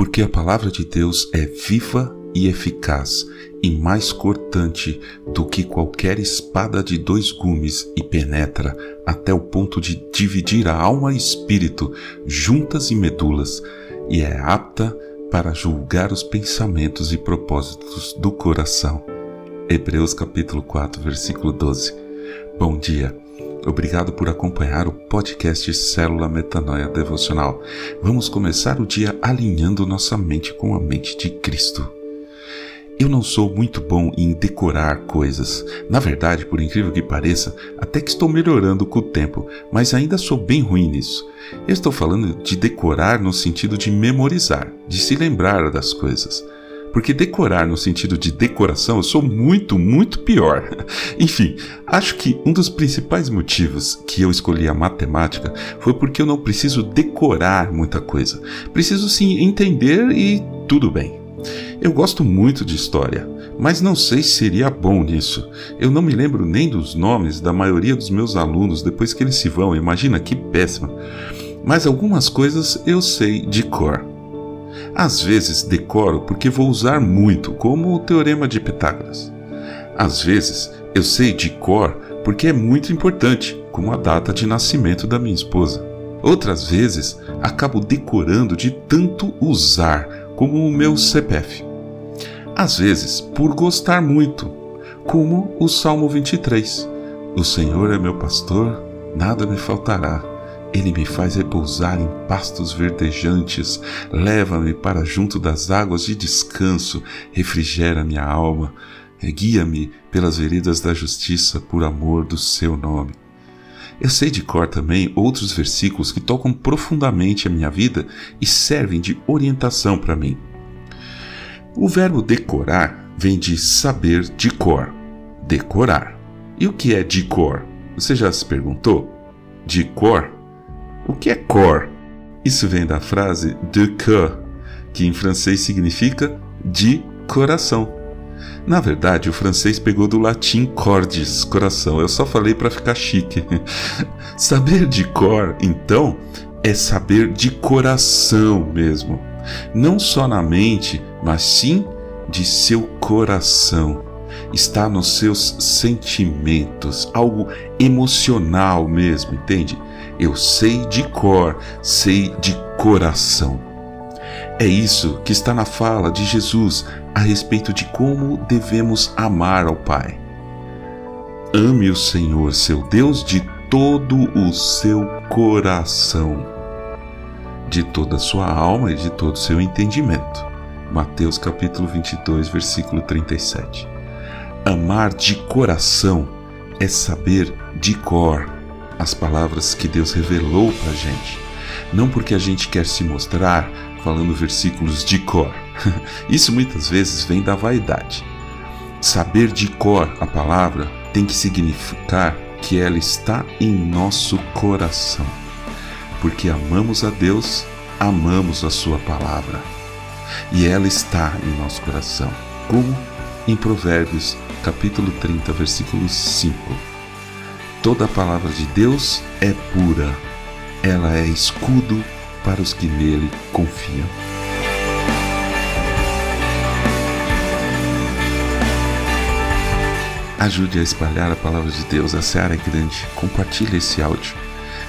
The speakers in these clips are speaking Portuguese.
porque a palavra de Deus é viva e eficaz e mais cortante do que qualquer espada de dois gumes e penetra até o ponto de dividir a alma e espírito, juntas e medulas, e é apta para julgar os pensamentos e propósitos do coração. Hebreus capítulo 4, versículo 12. Bom dia. Obrigado por acompanhar o podcast Célula Metanoia Devocional. Vamos começar o dia alinhando nossa mente com a mente de Cristo. Eu não sou muito bom em decorar coisas. Na verdade, por incrível que pareça, até que estou melhorando com o tempo, mas ainda sou bem ruim nisso. Eu estou falando de decorar no sentido de memorizar, de se lembrar das coisas. Porque decorar no sentido de decoração eu sou muito, muito pior. Enfim, acho que um dos principais motivos que eu escolhi a matemática foi porque eu não preciso decorar muita coisa. Preciso sim entender e tudo bem. Eu gosto muito de história, mas não sei se seria bom nisso. Eu não me lembro nem dos nomes da maioria dos meus alunos depois que eles se vão, imagina que péssima. Mas algumas coisas eu sei de cor. Às vezes decoro porque vou usar muito, como o Teorema de Pitágoras. Às vezes eu sei de cor porque é muito importante, como a data de nascimento da minha esposa. Outras vezes acabo decorando de tanto usar, como o meu CPF. Às vezes por gostar muito, como o Salmo 23. O Senhor é meu pastor, nada me faltará. Ele me faz repousar em pastos verdejantes, leva-me para junto das águas de descanso, refrigera minha alma, guia-me pelas veredas da justiça por amor do seu nome. Eu sei de cor também outros versículos que tocam profundamente a minha vida e servem de orientação para mim. O verbo decorar vem de saber de cor, decorar. E o que é de cor? Você já se perguntou? De cor o que é cor? Isso vem da frase de cœur, que em francês significa de coração. Na verdade, o francês pegou do latim cordis, coração. Eu só falei para ficar chique. saber de cor, então, é saber de coração mesmo. Não só na mente, mas sim de seu coração. Está nos seus sentimentos, algo emocional mesmo, entende? eu sei de cor, sei de coração. É isso que está na fala de Jesus a respeito de como devemos amar ao Pai. Ame o Senhor, seu Deus, de todo o seu coração, de toda a sua alma e de todo o seu entendimento. Mateus capítulo 22, versículo 37. Amar de coração é saber de cor as palavras que Deus revelou para a gente. Não porque a gente quer se mostrar falando versículos de cor. Isso muitas vezes vem da vaidade. Saber de cor a palavra tem que significar que ela está em nosso coração. Porque amamos a Deus, amamos a Sua palavra. E ela está em nosso coração. Como em Provérbios, capítulo 30, versículo 5 Toda a palavra de Deus é pura, ela é escudo para os que nele confiam. Ajude a espalhar a palavra de Deus, a seara é grande. Compartilhe esse áudio.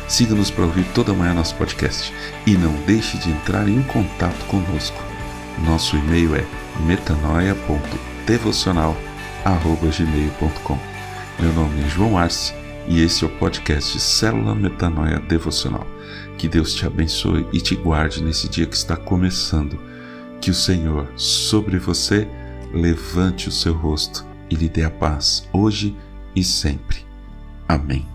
Siga-nos para ouvir toda manhã nosso podcast e não deixe de entrar em contato conosco. Nosso e-mail é metanoia.devocional.gmail.com Meu nome é João Arce e esse é o podcast Célula Metanoia Devocional. Que Deus te abençoe e te guarde nesse dia que está começando. Que o Senhor, sobre você, levante o seu rosto e lhe dê a paz, hoje e sempre. Amém.